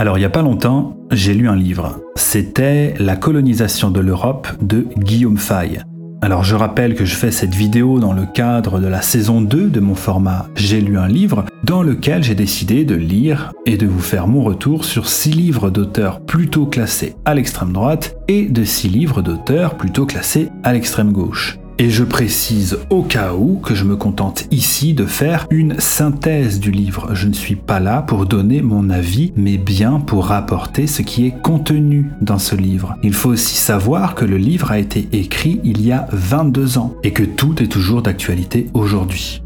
Alors il n'y a pas longtemps, j'ai lu un livre. C'était La colonisation de l'Europe de Guillaume Fay. Alors je rappelle que je fais cette vidéo dans le cadre de la saison 2 de mon format J'ai lu un livre, dans lequel j'ai décidé de lire et de vous faire mon retour sur 6 livres d'auteurs plutôt classés à l'extrême droite et de 6 livres d'auteurs plutôt classés à l'extrême gauche. Et je précise au cas où que je me contente ici de faire une synthèse du livre. Je ne suis pas là pour donner mon avis, mais bien pour rapporter ce qui est contenu dans ce livre. Il faut aussi savoir que le livre a été écrit il y a 22 ans et que tout est toujours d'actualité aujourd'hui.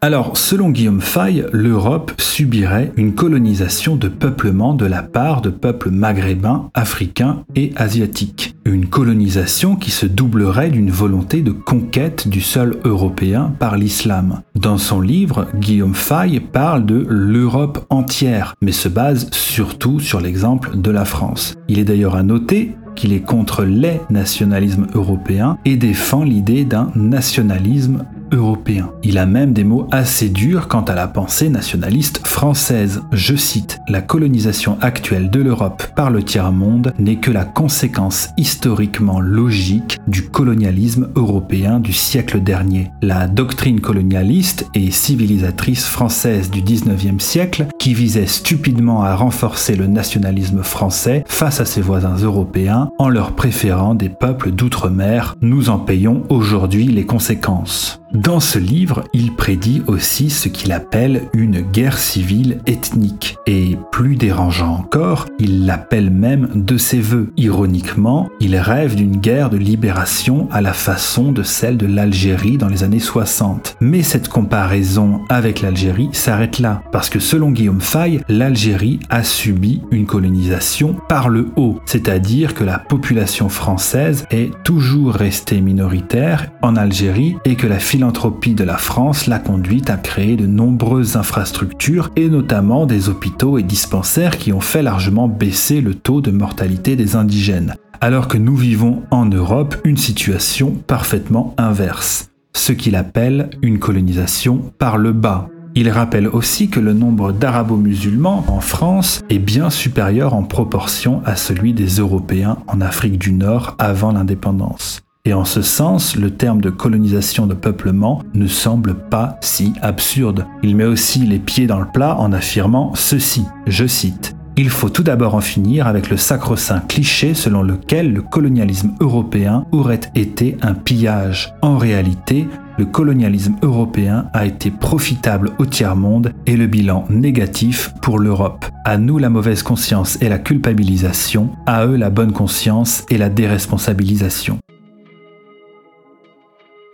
Alors, selon Guillaume Fay, l'Europe subirait une colonisation de peuplement de la part de peuples maghrébins, africains et asiatiques. Une colonisation qui se doublerait d'une volonté de conquête du sol européen par l'islam. Dans son livre, Guillaume Fay parle de l'Europe entière, mais se base surtout sur l'exemple de la France. Il est d'ailleurs à noter qu'il est contre les nationalismes européens et défend l'idée d'un nationalisme européen. Il a même des mots assez durs quant à la pensée nationaliste française. Je cite, La colonisation actuelle de l'Europe par le tiers-monde n'est que la conséquence historiquement logique du colonialisme européen du siècle dernier. La doctrine colonialiste et civilisatrice française du 19e siècle, qui visait stupidement à renforcer le nationalisme français face à ses voisins européens en leur préférant des peuples d'outre-mer, nous en payons aujourd'hui les conséquences. Dans ce livre, il prédit aussi ce qu'il appelle une guerre civile ethnique. Et plus dérangeant encore, il l'appelle même de ses voeux. Ironiquement, il rêve d'une guerre de libération à la façon de celle de l'Algérie dans les années 60. Mais cette comparaison avec l'Algérie s'arrête là, parce que selon Guillaume Fay, l'Algérie a subi une colonisation par le haut, c'est-à-dire que la population française est toujours restée minoritaire en Algérie et que la philanthropie de la France l'a conduite à créer de nombreuses infrastructures et notamment des hôpitaux et dispensaires qui ont fait largement baisser le taux de mortalité des indigènes. Alors que nous vivons en Europe une situation parfaitement inverse, ce qu'il appelle une colonisation par le bas. Il rappelle aussi que le nombre d'arabo-musulmans en France est bien supérieur en proportion à celui des Européens en Afrique du Nord avant l'indépendance. Et en ce sens, le terme de colonisation de peuplement ne semble pas si absurde. Il met aussi les pieds dans le plat en affirmant ceci, je cite, il faut tout d'abord en finir avec le sacro-saint cliché selon lequel le colonialisme européen aurait été un pillage. En réalité, le colonialisme européen a été profitable au tiers-monde et le bilan négatif pour l'Europe. À nous la mauvaise conscience et la culpabilisation, à eux la bonne conscience et la déresponsabilisation.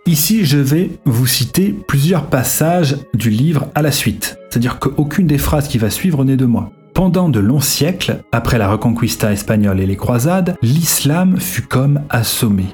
Ici, je vais vous citer plusieurs passages du livre à la suite, c'est-à-dire qu'aucune des phrases qui va suivre n'est de moi. Pendant de longs siècles, après la Reconquista espagnole et les croisades, l'islam fut comme assommé,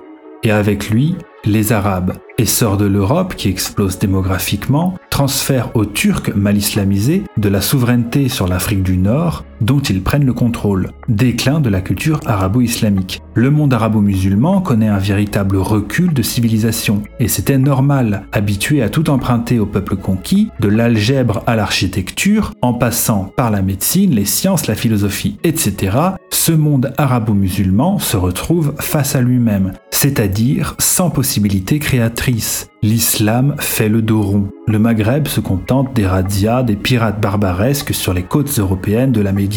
et avec lui les Arabes. Essor de l'Europe qui explose démographiquement, transfert aux Turcs mal islamisés de la souveraineté sur l'Afrique du Nord dont ils prennent le contrôle. Déclin de la culture arabo-islamique. Le monde arabo-musulman connaît un véritable recul de civilisation, et c'était normal, habitué à tout emprunter au peuple conquis, de l'algèbre à l'architecture, en passant par la médecine, les sciences, la philosophie, etc., ce monde arabo-musulman se retrouve face à lui-même, c'est-à-dire sans possibilité créatrice. L'islam fait le dos rond. Le Maghreb se contente des razzias des pirates barbaresques sur les côtes européennes de la Méditerranée.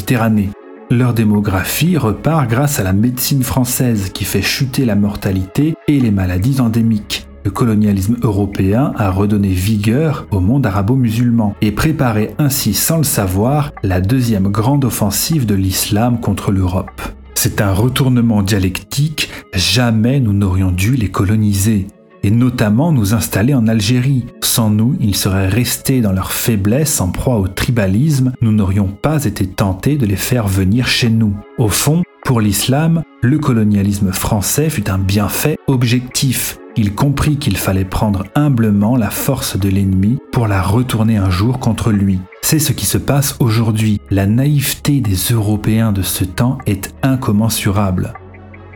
Leur démographie repart grâce à la médecine française qui fait chuter la mortalité et les maladies endémiques. Le colonialisme européen a redonné vigueur au monde arabo-musulman et préparé ainsi sans le savoir la deuxième grande offensive de l'islam contre l'Europe. C'est un retournement dialectique, jamais nous n'aurions dû les coloniser et notamment nous installer en Algérie. Sans nous, ils seraient restés dans leur faiblesse en proie au tribalisme, nous n'aurions pas été tentés de les faire venir chez nous. Au fond, pour l'islam, le colonialisme français fut un bienfait objectif. Il comprit qu'il fallait prendre humblement la force de l'ennemi pour la retourner un jour contre lui. C'est ce qui se passe aujourd'hui. La naïveté des Européens de ce temps est incommensurable.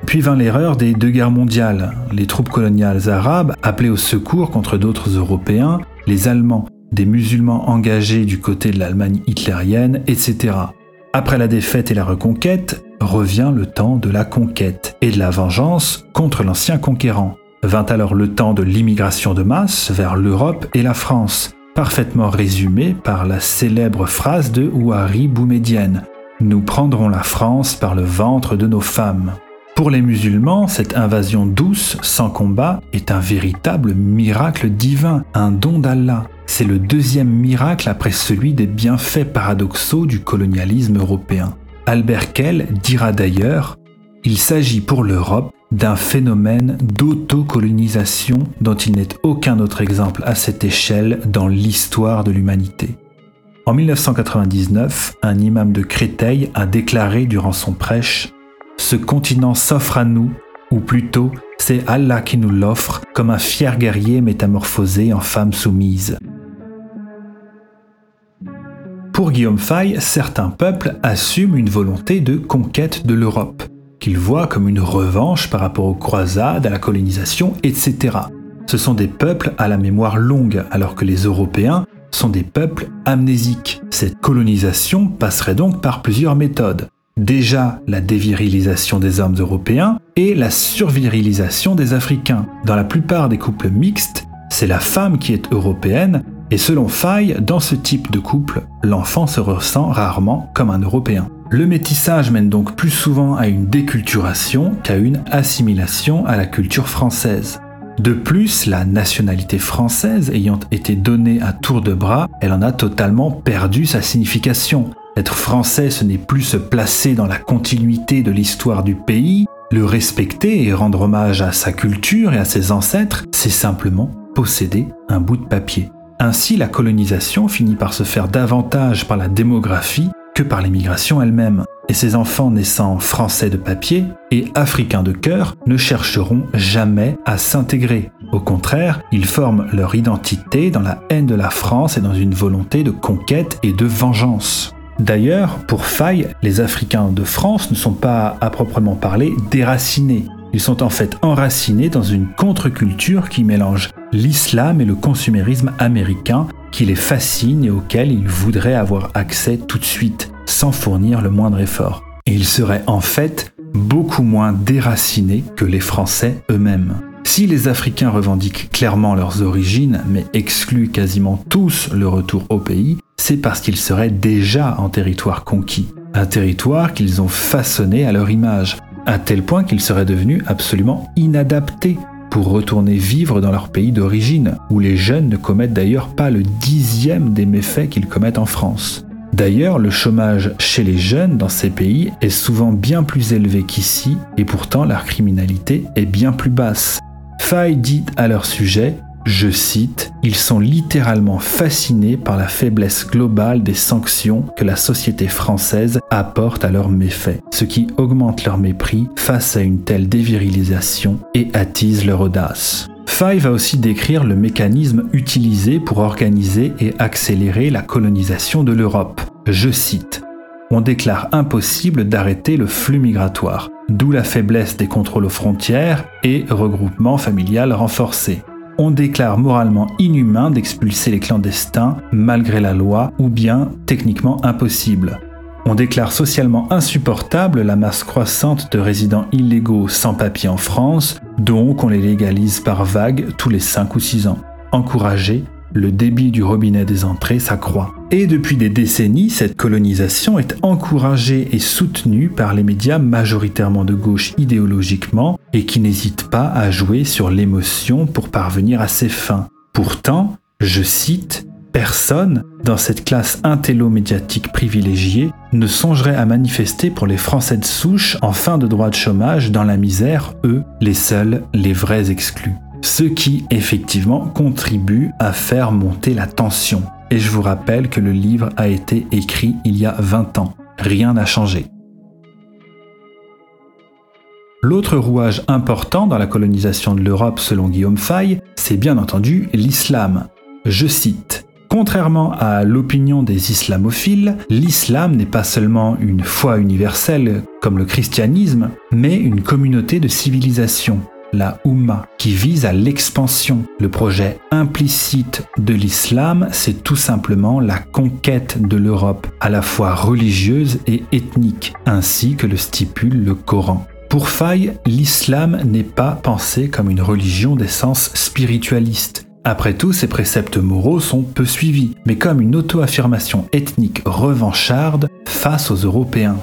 Puis vint l'erreur des deux guerres mondiales. Les troupes coloniales arabes, appelées au secours contre d'autres Européens, les Allemands des musulmans engagés du côté de l'Allemagne hitlérienne, etc. Après la défaite et la reconquête, revient le temps de la conquête et de la vengeance contre l'ancien conquérant. Vint alors le temps de l'immigration de masse vers l'Europe et la France, parfaitement résumé par la célèbre phrase de Ouari Boumedienne Nous prendrons la France par le ventre de nos femmes. Pour les musulmans, cette invasion douce, sans combat, est un véritable miracle divin, un don d'Allah. C'est le deuxième miracle après celui des bienfaits paradoxaux du colonialisme européen. Albert Kell dira d'ailleurs Il s'agit pour l'Europe d'un phénomène d'autocolonisation dont il n'est aucun autre exemple à cette échelle dans l'histoire de l'humanité. En 1999, un imam de Créteil a déclaré durant son prêche Ce continent s'offre à nous, ou plutôt, c'est Allah qui nous l'offre comme un fier guerrier métamorphosé en femme soumise. Pour Guillaume Fay, certains peuples assument une volonté de conquête de l'Europe, qu'ils voient comme une revanche par rapport aux croisades, à la colonisation, etc. Ce sont des peuples à la mémoire longue, alors que les Européens sont des peuples amnésiques. Cette colonisation passerait donc par plusieurs méthodes. Déjà la dévirilisation des hommes européens et la survirilisation des Africains. Dans la plupart des couples mixtes, c'est la femme qui est européenne et selon Faye, dans ce type de couple, l'enfant se ressent rarement comme un Européen. Le métissage mène donc plus souvent à une déculturation qu'à une assimilation à la culture française. De plus, la nationalité française ayant été donnée à tour de bras, elle en a totalement perdu sa signification. Être français, ce n'est plus se placer dans la continuité de l'histoire du pays, le respecter et rendre hommage à sa culture et à ses ancêtres, c'est simplement posséder un bout de papier. Ainsi, la colonisation finit par se faire davantage par la démographie par l'immigration elle-même. Et ces enfants naissant français de papier et africains de cœur ne chercheront jamais à s'intégrer. Au contraire, ils forment leur identité dans la haine de la France et dans une volonté de conquête et de vengeance. D'ailleurs, pour Faye, les Africains de France ne sont pas à proprement parler déracinés. Ils sont en fait enracinés dans une contre-culture qui mélange l'islam et le consumérisme américain qui les fascine et auquel ils voudraient avoir accès tout de suite, sans fournir le moindre effort. Et ils seraient en fait beaucoup moins déracinés que les Français eux-mêmes. Si les Africains revendiquent clairement leurs origines, mais excluent quasiment tous le retour au pays, c'est parce qu'ils seraient déjà en territoire conquis, un territoire qu'ils ont façonné à leur image, à tel point qu'ils seraient devenus absolument inadaptés retourner vivre dans leur pays d'origine, où les jeunes ne commettent d'ailleurs pas le dixième des méfaits qu'ils commettent en France. D'ailleurs, le chômage chez les jeunes dans ces pays est souvent bien plus élevé qu'ici, et pourtant leur criminalité est bien plus basse. Faye dit à leur sujet je cite, Ils sont littéralement fascinés par la faiblesse globale des sanctions que la société française apporte à leurs méfaits, ce qui augmente leur mépris face à une telle dévirilisation et attise leur audace. Faye va aussi décrire le mécanisme utilisé pour organiser et accélérer la colonisation de l'Europe. Je cite on déclare impossible d'arrêter le flux migratoire, d'où la faiblesse des contrôles aux frontières et regroupement familial renforcé on déclare moralement inhumain d'expulser les clandestins malgré la loi ou bien techniquement impossible. On déclare socialement insupportable la masse croissante de résidents illégaux sans papier en France, donc on les légalise par vagues tous les 5 ou 6 ans. Encourager le débit du robinet des entrées s'accroît. Et depuis des décennies, cette colonisation est encouragée et soutenue par les médias majoritairement de gauche idéologiquement et qui n'hésitent pas à jouer sur l'émotion pour parvenir à ses fins. Pourtant, je cite, Personne, dans cette classe intello-médiatique privilégiée, ne songerait à manifester pour les Français de souche en fin de droit de chômage dans la misère, eux, les seuls, les vrais exclus ce qui effectivement contribue à faire monter la tension. Et je vous rappelle que le livre a été écrit il y a 20 ans. Rien n'a changé. L'autre rouage important dans la colonisation de l'Europe selon Guillaume Fay, c'est bien entendu l'islam. Je cite Contrairement à l'opinion des islamophiles, l'islam n'est pas seulement une foi universelle comme le christianisme, mais une communauté de civilisation la Oumma, qui vise à l'expansion. Le projet implicite de l'islam, c'est tout simplement la conquête de l'Europe, à la fois religieuse et ethnique, ainsi que le stipule le Coran. Pour Faye, l'islam n'est pas pensé comme une religion d'essence spiritualiste. Après tout, ces préceptes moraux sont peu suivis, mais comme une auto-affirmation ethnique revancharde face aux Européens.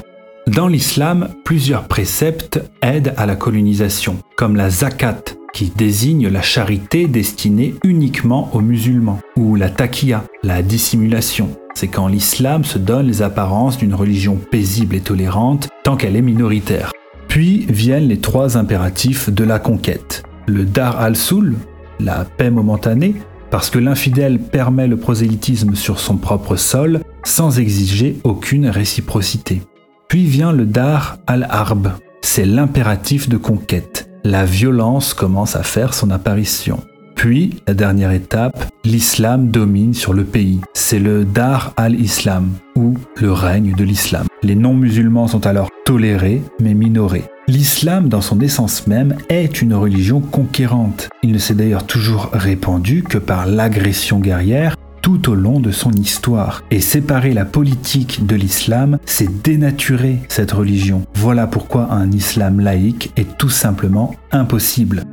Dans l'islam, plusieurs préceptes aident à la colonisation, comme la zakat, qui désigne la charité destinée uniquement aux musulmans, ou la taqiyya, la dissimulation. C'est quand l'islam se donne les apparences d'une religion paisible et tolérante tant qu'elle est minoritaire. Puis viennent les trois impératifs de la conquête. Le dar al-sul, la paix momentanée, parce que l'infidèle permet le prosélytisme sur son propre sol sans exiger aucune réciprocité. Puis vient le Dar al-Harb, c'est l'impératif de conquête. La violence commence à faire son apparition. Puis, la dernière étape, l'islam domine sur le pays. C'est le Dar al-Islam, ou le règne de l'islam. Les non-musulmans sont alors tolérés, mais minorés. L'islam, dans son essence même, est une religion conquérante. Il ne s'est d'ailleurs toujours répandu que par l'agression guerrière tout au long de son histoire. Et séparer la politique de l'islam, c'est dénaturer cette religion. Voilà pourquoi un islam laïque est tout simplement impossible.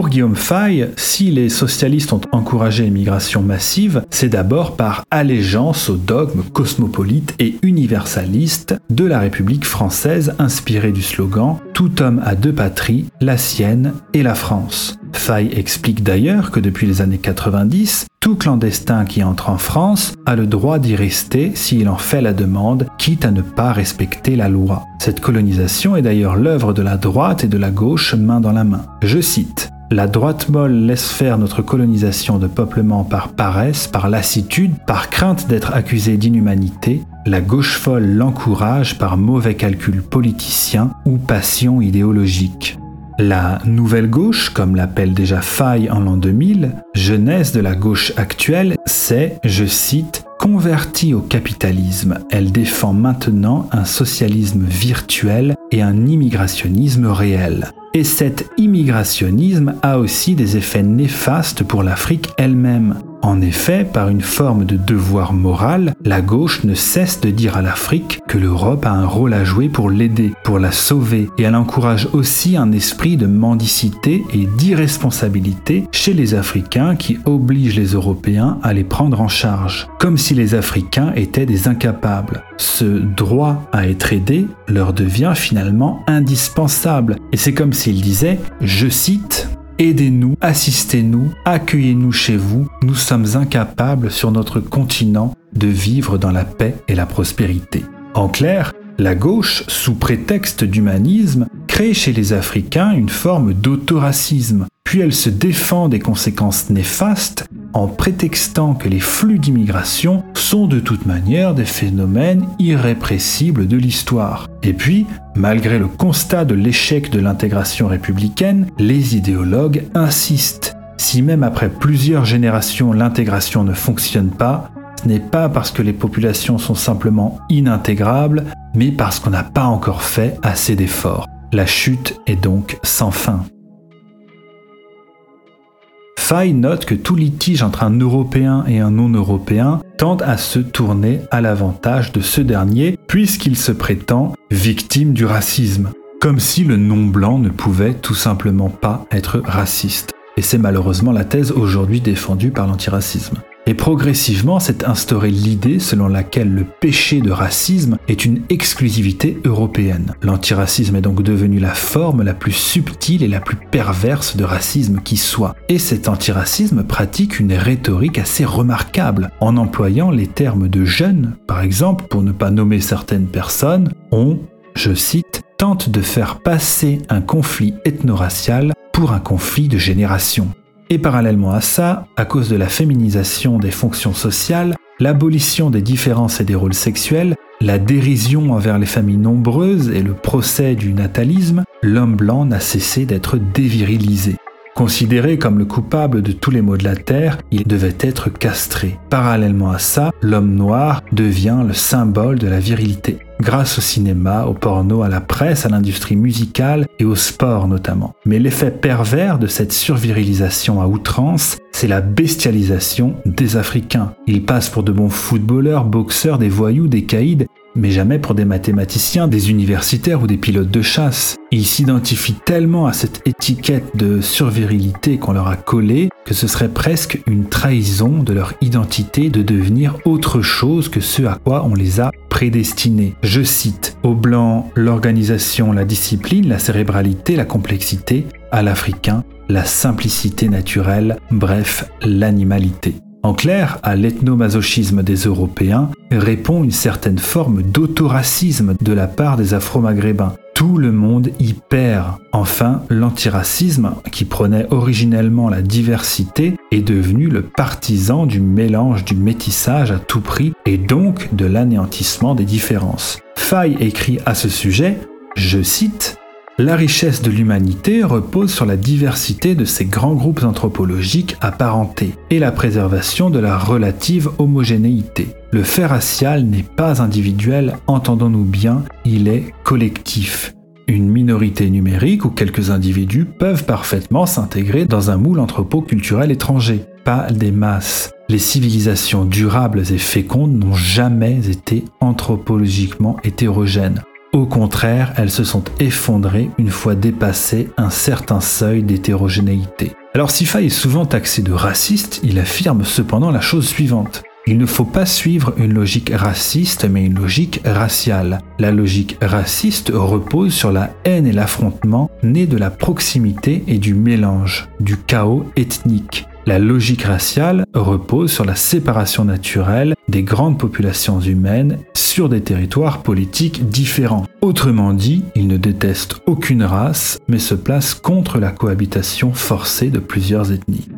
Pour Guillaume Fay, si les socialistes ont encouragé l'immigration massive, c'est d'abord par allégeance au dogme cosmopolite et universaliste de la République française inspiré du slogan Tout homme a deux patries, la sienne et la France. Fay explique d'ailleurs que depuis les années 90, tout clandestin qui entre en France a le droit d'y rester s'il en fait la demande, quitte à ne pas respecter la loi. Cette colonisation est d'ailleurs l'œuvre de la droite et de la gauche main dans la main. Je cite la droite molle laisse faire notre colonisation de peuplement par paresse, par lassitude, par crainte d'être accusée d'inhumanité. La gauche folle l'encourage par mauvais calcul politicien ou passion idéologique. La nouvelle gauche, comme l'appelle déjà Faye en l'an 2000, jeunesse de la gauche actuelle, c'est, je cite, convertie au capitalisme. Elle défend maintenant un socialisme virtuel et un immigrationnisme réel. Et cet immigrationnisme a aussi des effets néfastes pour l'Afrique elle-même. En effet, par une forme de devoir moral, la gauche ne cesse de dire à l'Afrique que l'Europe a un rôle à jouer pour l'aider, pour la sauver, et elle encourage aussi un esprit de mendicité et d'irresponsabilité chez les Africains qui oblige les Européens à les prendre en charge, comme si les Africains étaient des incapables. Ce droit à être aidé leur devient finalement indispensable, et c'est comme s'ils disaient, je cite, Aidez-nous, assistez-nous, accueillez-nous chez vous. Nous sommes incapables sur notre continent de vivre dans la paix et la prospérité. En clair, la gauche, sous prétexte d'humanisme, crée chez les Africains une forme d'autoracisme, puis elle se défend des conséquences néfastes en prétextant que les flux d'immigration sont de toute manière des phénomènes irrépressibles de l'histoire. Et puis, malgré le constat de l'échec de l'intégration républicaine, les idéologues insistent. Si même après plusieurs générations l'intégration ne fonctionne pas, ce n'est pas parce que les populations sont simplement inintégrables, mais parce qu'on n'a pas encore fait assez d'efforts. La chute est donc sans fin. Fay note que tout litige entre un Européen et un non-Européen tend à se tourner à l'avantage de ce dernier, puisqu'il se prétend victime du racisme, comme si le non-blanc ne pouvait tout simplement pas être raciste. Et c'est malheureusement la thèse aujourd'hui défendue par l'antiracisme. Et progressivement s'est instaurée l'idée selon laquelle le péché de racisme est une exclusivité européenne. L'antiracisme est donc devenu la forme la plus subtile et la plus perverse de racisme qui soit. Et cet antiracisme pratique une rhétorique assez remarquable, en employant les termes de jeunes, par exemple, pour ne pas nommer certaines personnes, on, je cite, tente de faire passer un conflit ethno-racial pour un conflit de génération. Et parallèlement à ça, à cause de la féminisation des fonctions sociales, l'abolition des différences et des rôles sexuels, la dérision envers les familles nombreuses et le procès du natalisme, l'homme blanc n'a cessé d'être dévirilisé. Considéré comme le coupable de tous les maux de la terre, il devait être castré. Parallèlement à ça, l'homme noir devient le symbole de la virilité grâce au cinéma, au porno, à la presse, à l'industrie musicale et au sport notamment. Mais l'effet pervers de cette survirilisation à outrance, c'est la bestialisation des Africains. Ils passent pour de bons footballeurs, boxeurs, des voyous, des caïds, mais jamais pour des mathématiciens, des universitaires ou des pilotes de chasse. Ils s'identifient tellement à cette étiquette de survirilité qu'on leur a collée que ce serait presque une trahison de leur identité de devenir autre chose que ce à quoi on les a prédestinés. Je cite, au blanc, l'organisation, la discipline, la cérébralité, la complexité, à l'africain, la simplicité naturelle, bref, l'animalité. En clair, à l'ethnomasochisme des Européens répond une certaine forme d'autoracisme de la part des Afro-Maghrébins. Tout le monde y perd. Enfin, l'antiracisme, qui prenait originellement la diversité, est devenu le partisan du mélange du métissage à tout prix et donc de l'anéantissement des différences. Fay écrit à ce sujet, je cite, la richesse de l'humanité repose sur la diversité de ces grands groupes anthropologiques apparentés et la préservation de la relative homogénéité. Le fait racial n'est pas individuel, entendons-nous bien, il est collectif. Une minorité numérique ou quelques individus peuvent parfaitement s'intégrer dans un moule anthropo-culturel étranger, pas des masses. Les civilisations durables et fécondes n'ont jamais été anthropologiquement hétérogènes. Au contraire, elles se sont effondrées une fois dépassé un certain seuil d'hétérogénéité. Alors Sifa est souvent taxé de raciste, il affirme cependant la chose suivante. Il ne faut pas suivre une logique raciste, mais une logique raciale. La logique raciste repose sur la haine et l'affrontement nés de la proximité et du mélange, du chaos ethnique. La logique raciale repose sur la séparation naturelle des grandes populations humaines sur des territoires politiques différents. Autrement dit, il ne déteste aucune race, mais se place contre la cohabitation forcée de plusieurs ethnies.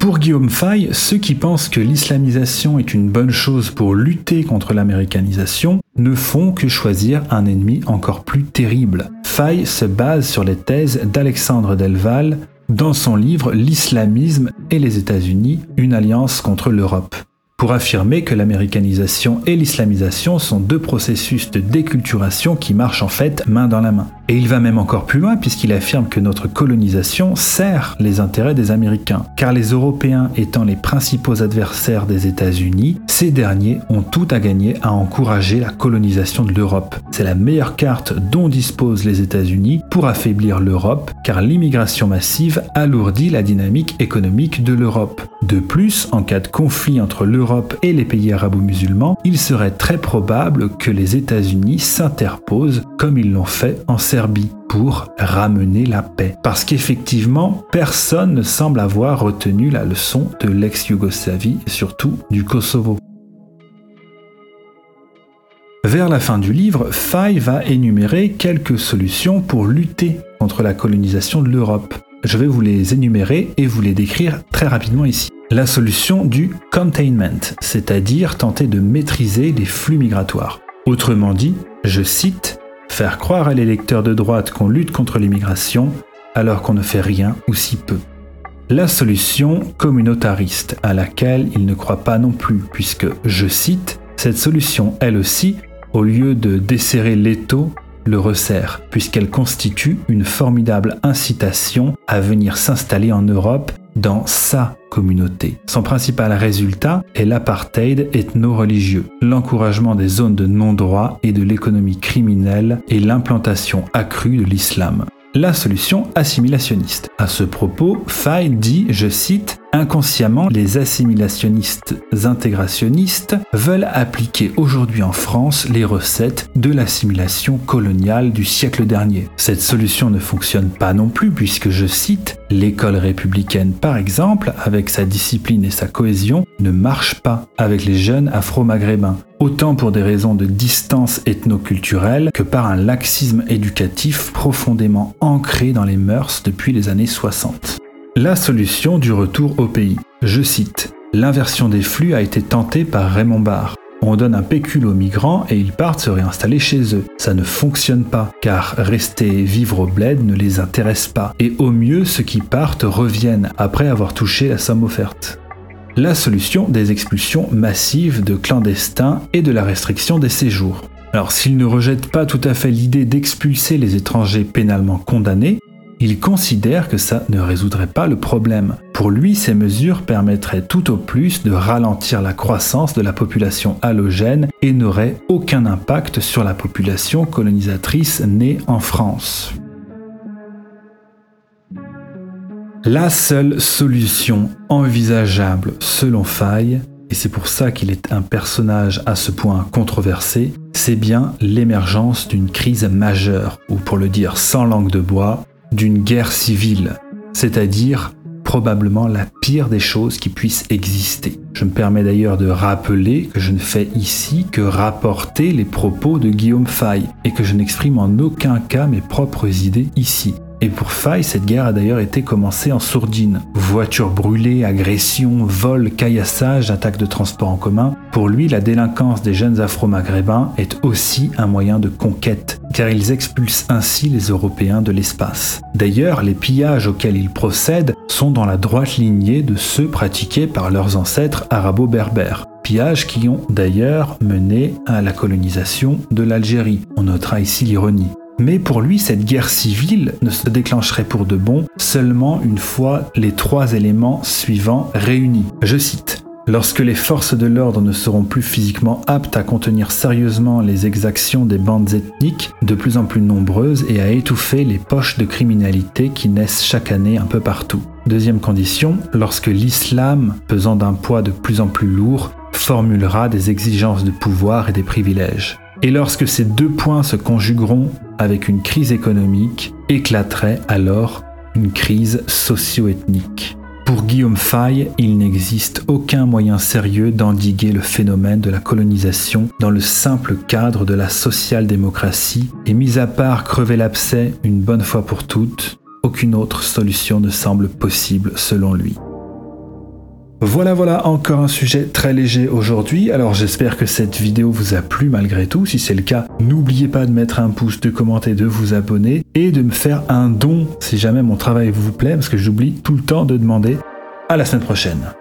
Pour Guillaume Fay, ceux qui pensent que l'islamisation est une bonne chose pour lutter contre l'américanisation ne font que choisir un ennemi encore plus terrible. Fay se base sur les thèses d'Alexandre Delval dans son livre L'islamisme et les États-Unis, une alliance contre l'Europe pour affirmer que l'américanisation et l'islamisation sont deux processus de déculturation qui marchent en fait main dans la main. Et il va même encore plus loin puisqu'il affirme que notre colonisation sert les intérêts des Américains. Car les Européens étant les principaux adversaires des États-Unis, ces derniers ont tout à gagner à encourager la colonisation de l'Europe. C'est la meilleure carte dont disposent les États-Unis pour affaiblir l'Europe, car l'immigration massive alourdit la dynamique économique de l'Europe. De plus, en cas de conflit entre l'Europe et les pays arabo-musulmans, il serait très probable que les États-Unis s'interposent comme ils l'ont fait en Serbie pour ramener la paix. Parce qu'effectivement, personne ne semble avoir retenu la leçon de l'ex-Yougoslavie, surtout du Kosovo. Vers la fin du livre, Fay va énumérer quelques solutions pour lutter contre la colonisation de l'Europe. Je vais vous les énumérer et vous les décrire très rapidement ici. La solution du containment, c'est-à-dire tenter de maîtriser les flux migratoires. Autrement dit, je cite, Faire croire à l'électeur de droite qu'on lutte contre l'immigration alors qu'on ne fait rien ou si peu. La solution communautariste à laquelle il ne croit pas non plus, puisque, je cite, cette solution, elle aussi, au lieu de desserrer l'étau, le resserre, puisqu'elle constitue une formidable incitation à venir s'installer en Europe dans sa communauté. Son principal résultat est l'apartheid ethno-religieux, l'encouragement des zones de non-droit et de l'économie criminelle et l'implantation accrue de l'islam la solution assimilationniste. À ce propos, Fay dit, je cite, Inconsciemment, les assimilationnistes intégrationnistes veulent appliquer aujourd'hui en France les recettes de l'assimilation coloniale du siècle dernier. Cette solution ne fonctionne pas non plus puisque, je cite, l'école républicaine par exemple, avec sa discipline et sa cohésion, ne marche pas avec les jeunes afro-maghrébins autant pour des raisons de distance ethnoculturelle que par un laxisme éducatif profondément ancré dans les mœurs depuis les années 60. La solution du retour au pays. Je cite L'inversion des flux a été tentée par Raymond Barre. On donne un pécule aux migrants et ils partent se réinstaller chez eux. Ça ne fonctionne pas, car rester vivre au bled ne les intéresse pas. Et au mieux, ceux qui partent reviennent après avoir touché la somme offerte la solution des expulsions massives de clandestins et de la restriction des séjours. Alors s'il ne rejette pas tout à fait l'idée d'expulser les étrangers pénalement condamnés, il considère que ça ne résoudrait pas le problème. Pour lui, ces mesures permettraient tout au plus de ralentir la croissance de la population halogène et n'auraient aucun impact sur la population colonisatrice née en France. La seule solution envisageable selon Faye, et c'est pour ça qu'il est un personnage à ce point controversé, c'est bien l'émergence d'une crise majeure, ou pour le dire sans langue de bois, d'une guerre civile, c'est-à-dire probablement la pire des choses qui puissent exister. Je me permets d'ailleurs de rappeler que je ne fais ici que rapporter les propos de Guillaume Fay et que je n'exprime en aucun cas mes propres idées ici. Et pour Faye, cette guerre a d'ailleurs été commencée en sourdine. Voitures brûlées, agressions, vols, caillassages, attaques de transport en commun. Pour lui, la délinquance des jeunes afro-maghrébins est aussi un moyen de conquête, car ils expulsent ainsi les Européens de l'espace. D'ailleurs, les pillages auxquels ils procèdent sont dans la droite lignée de ceux pratiqués par leurs ancêtres arabo-berbères pillages qui ont d'ailleurs mené à la colonisation de l'Algérie. On notera ici l'ironie. Mais pour lui, cette guerre civile ne se déclencherait pour de bon seulement une fois les trois éléments suivants réunis. Je cite. Lorsque les forces de l'ordre ne seront plus physiquement aptes à contenir sérieusement les exactions des bandes ethniques de plus en plus nombreuses et à étouffer les poches de criminalité qui naissent chaque année un peu partout. Deuxième condition, lorsque l'islam, pesant d'un poids de plus en plus lourd, formulera des exigences de pouvoir et des privilèges. Et lorsque ces deux points se conjugueront avec une crise économique, éclaterait alors une crise socio-ethnique. Pour Guillaume Faye, il n'existe aucun moyen sérieux d'endiguer le phénomène de la colonisation dans le simple cadre de la social-démocratie, et mis à part crever l'abcès une bonne fois pour toutes, aucune autre solution ne semble possible selon lui. Voilà, voilà, encore un sujet très léger aujourd'hui. Alors j'espère que cette vidéo vous a plu malgré tout. Si c'est le cas, n'oubliez pas de mettre un pouce, de commenter, de vous abonner et de me faire un don si jamais mon travail vous plaît, parce que j'oublie tout le temps de demander. À la semaine prochaine.